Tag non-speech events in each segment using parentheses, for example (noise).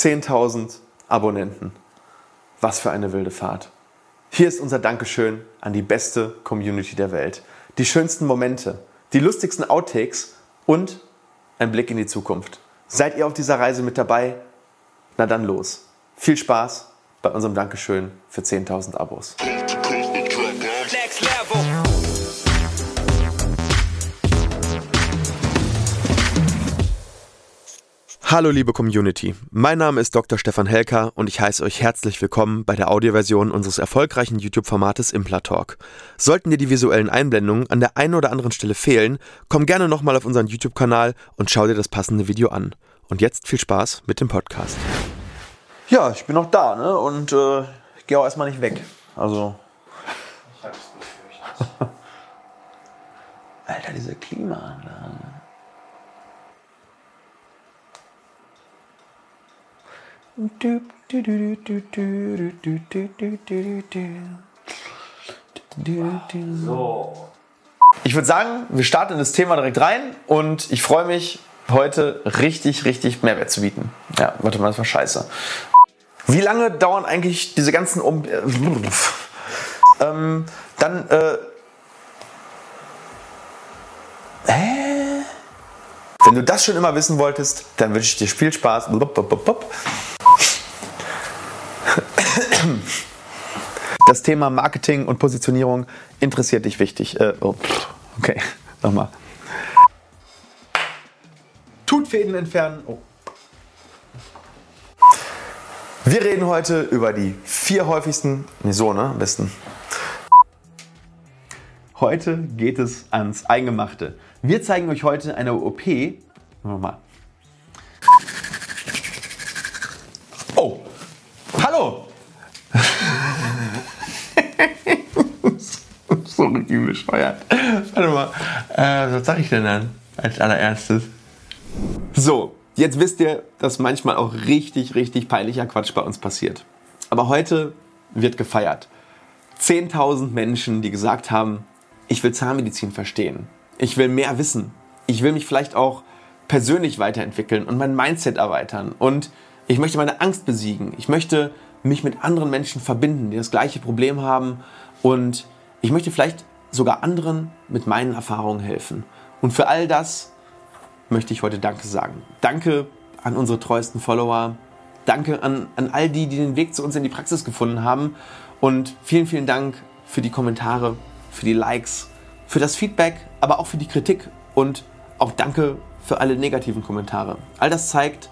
10.000 Abonnenten. Was für eine wilde Fahrt. Hier ist unser Dankeschön an die beste Community der Welt. Die schönsten Momente, die lustigsten Outtakes und ein Blick in die Zukunft. Seid ihr auf dieser Reise mit dabei? Na dann los. Viel Spaß bei unserem Dankeschön für 10.000 Abos. Next level. Hallo liebe Community, mein Name ist Dr. Stefan Helker und ich heiße euch herzlich willkommen bei der Audioversion unseres erfolgreichen YouTube-Formates Implatalk. Sollten dir die visuellen Einblendungen an der einen oder anderen Stelle fehlen, komm gerne nochmal auf unseren YouTube-Kanal und schau dir das passende Video an. Und jetzt viel Spaß mit dem Podcast. Ja, ich bin noch da ne? und äh, gehe auch erstmal nicht weg. Also. Ich hab's befürchtet. (laughs) Alter, diese Klimaanlage. So. Ich würde sagen, wir starten in das Thema direkt rein und ich freue mich, heute richtig, richtig Mehrwert zu bieten. Ja, warte mal, das war scheiße. Wie lange dauern eigentlich diese ganzen um ähm, dann äh Hä? Wenn du das schon immer wissen wolltest, dann wünsche ich dir viel Spaß. Blub, blub, blub, Das Thema Marketing und Positionierung interessiert dich wichtig. Äh, oh, okay, (laughs) nochmal. Tut Fäden entfernen. Oh. Wir reden heute über die vier häufigsten. Nee, so, ne? Am besten. Heute geht es ans Eingemachte. Wir zeigen euch heute eine OP. Nochmal. Oh! Hallo! (laughs) (laughs) so richtig bescheuert. Warte mal. Äh, was sag ich denn dann als allererstes? So, jetzt wisst ihr, dass manchmal auch richtig, richtig peinlicher Quatsch bei uns passiert. Aber heute wird gefeiert. 10.000 Menschen, die gesagt haben, ich will Zahnmedizin verstehen. Ich will mehr wissen. Ich will mich vielleicht auch persönlich weiterentwickeln und mein Mindset erweitern. Und ich möchte meine Angst besiegen. Ich möchte mich mit anderen Menschen verbinden, die das gleiche Problem haben. Und ich möchte vielleicht sogar anderen mit meinen Erfahrungen helfen. Und für all das möchte ich heute Danke sagen. Danke an unsere treuesten Follower. Danke an, an all die, die den Weg zu uns in die Praxis gefunden haben. Und vielen, vielen Dank für die Kommentare, für die Likes, für das Feedback, aber auch für die Kritik. Und auch danke für alle negativen Kommentare. All das zeigt,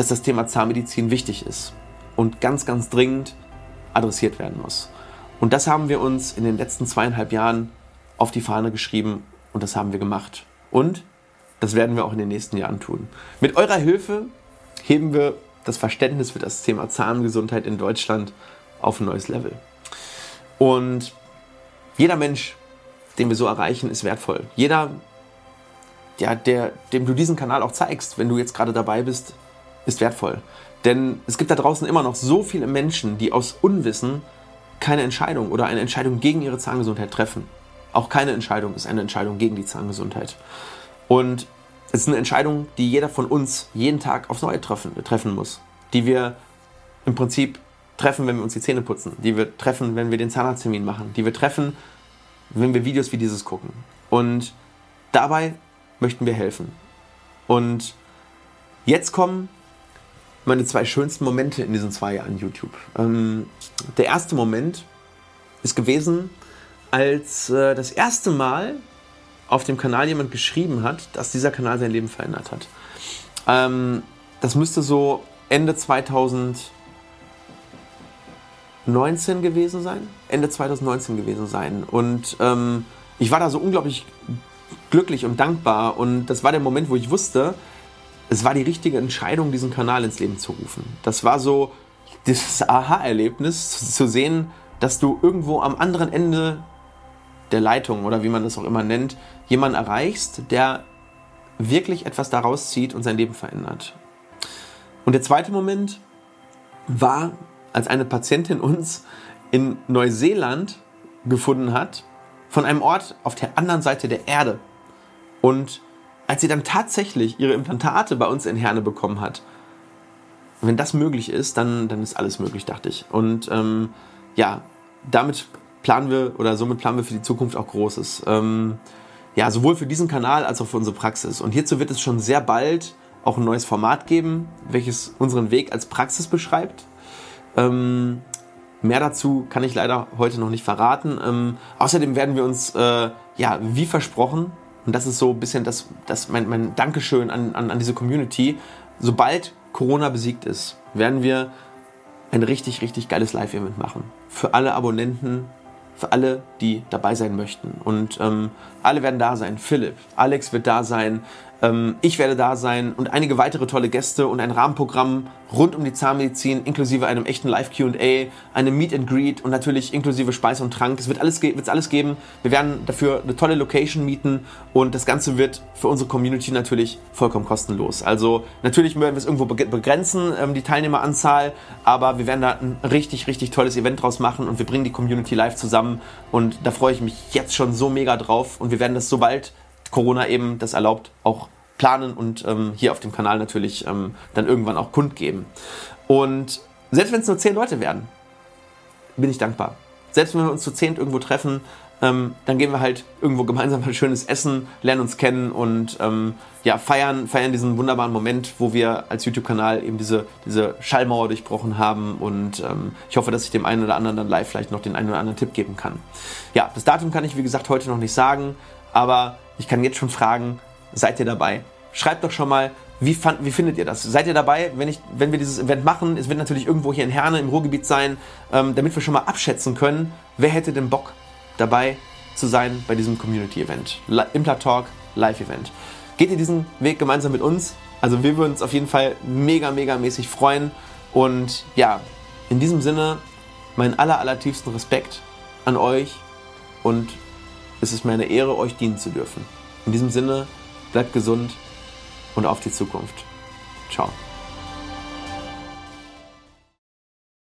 dass das Thema Zahnmedizin wichtig ist und ganz, ganz dringend adressiert werden muss. Und das haben wir uns in den letzten zweieinhalb Jahren auf die Fahne geschrieben und das haben wir gemacht. Und das werden wir auch in den nächsten Jahren tun. Mit eurer Hilfe heben wir das Verständnis für das Thema Zahngesundheit in Deutschland auf ein neues Level. Und jeder Mensch, den wir so erreichen, ist wertvoll. Jeder, ja, der, dem du diesen Kanal auch zeigst, wenn du jetzt gerade dabei bist, ist wertvoll. Denn es gibt da draußen immer noch so viele Menschen, die aus Unwissen keine Entscheidung oder eine Entscheidung gegen ihre Zahngesundheit treffen. Auch keine Entscheidung ist eine Entscheidung gegen die Zahngesundheit. Und es ist eine Entscheidung, die jeder von uns jeden Tag aufs Neue treffen, treffen muss. Die wir im Prinzip treffen, wenn wir uns die Zähne putzen. Die wir treffen, wenn wir den Zahnarzttermin machen. Die wir treffen, wenn wir Videos wie dieses gucken. Und dabei möchten wir helfen. Und jetzt kommen meine zwei schönsten Momente in diesen zwei Jahren YouTube. Ähm, der erste Moment ist gewesen, als äh, das erste Mal auf dem Kanal jemand geschrieben hat, dass dieser Kanal sein Leben verändert hat. Ähm, das müsste so Ende 2019 gewesen sein. Ende 2019 gewesen sein. Und ähm, ich war da so unglaublich glücklich und dankbar. Und das war der Moment, wo ich wusste, es war die richtige Entscheidung, diesen Kanal ins Leben zu rufen. Das war so das Aha-Erlebnis, zu sehen, dass du irgendwo am anderen Ende der Leitung oder wie man das auch immer nennt, jemanden erreichst, der wirklich etwas daraus zieht und sein Leben verändert. Und der zweite Moment war, als eine Patientin uns in Neuseeland gefunden hat, von einem Ort auf der anderen Seite der Erde. Und als sie dann tatsächlich ihre Implantate bei uns in Herne bekommen hat, wenn das möglich ist, dann, dann ist alles möglich, dachte ich. Und ähm, ja, damit planen wir oder somit planen wir für die Zukunft auch Großes. Ähm, ja, sowohl für diesen Kanal als auch für unsere Praxis. Und hierzu wird es schon sehr bald auch ein neues Format geben, welches unseren Weg als Praxis beschreibt. Ähm, mehr dazu kann ich leider heute noch nicht verraten. Ähm, außerdem werden wir uns, äh, ja, wie versprochen, und das ist so ein bisschen das, das mein, mein Dankeschön an, an, an diese Community, sobald Corona besiegt ist, werden wir ein richtig, richtig geiles Live-Event machen. Für alle Abonnenten, für alle, die dabei sein möchten. Und ähm, alle werden da sein. Philipp, Alex wird da sein, ich werde da sein und einige weitere tolle Gäste und ein Rahmenprogramm rund um die Zahnmedizin, inklusive einem echten Live-QA, einem Meet and Greet und natürlich inklusive Speise und Trank. Es wird alles, wird's alles geben. Wir werden dafür eine tolle Location mieten und das Ganze wird für unsere Community natürlich vollkommen kostenlos. Also natürlich werden wir es irgendwo begrenzen, ähm, die Teilnehmeranzahl, aber wir werden da ein richtig, richtig tolles Event draus machen und wir bringen die Community live zusammen und da freue ich mich jetzt schon so mega drauf und wir werden das sobald Corona eben das erlaubt, auch planen und ähm, hier auf dem Kanal natürlich ähm, dann irgendwann auch kundgeben. Und selbst wenn es nur zehn Leute werden, bin ich dankbar. Selbst wenn wir uns zu zehn irgendwo treffen, ähm, dann gehen wir halt irgendwo gemeinsam ein schönes Essen, lernen uns kennen und ähm, ja, feiern, feiern diesen wunderbaren Moment, wo wir als YouTube-Kanal eben diese, diese Schallmauer durchbrochen haben und ähm, ich hoffe, dass ich dem einen oder anderen dann live vielleicht noch den einen oder anderen Tipp geben kann. Ja, das Datum kann ich wie gesagt heute noch nicht sagen, aber ich kann jetzt schon fragen, seid ihr dabei? Schreibt doch schon mal, wie, fand, wie findet ihr das? Seid ihr dabei, wenn, ich, wenn wir dieses Event machen? Es wird natürlich irgendwo hier in Herne im Ruhrgebiet sein, ähm, damit wir schon mal abschätzen können, wer hätte denn Bock dabei zu sein bei diesem Community-Event. Impla Talk Live-Event. Geht ihr diesen Weg gemeinsam mit uns? Also wir würden uns auf jeden Fall mega, mega mäßig freuen. Und ja, in diesem Sinne, meinen aller, allertiefsten Respekt an euch und es ist mir eine Ehre, euch dienen zu dürfen. In diesem Sinne, bleibt gesund und auf die Zukunft. Ciao.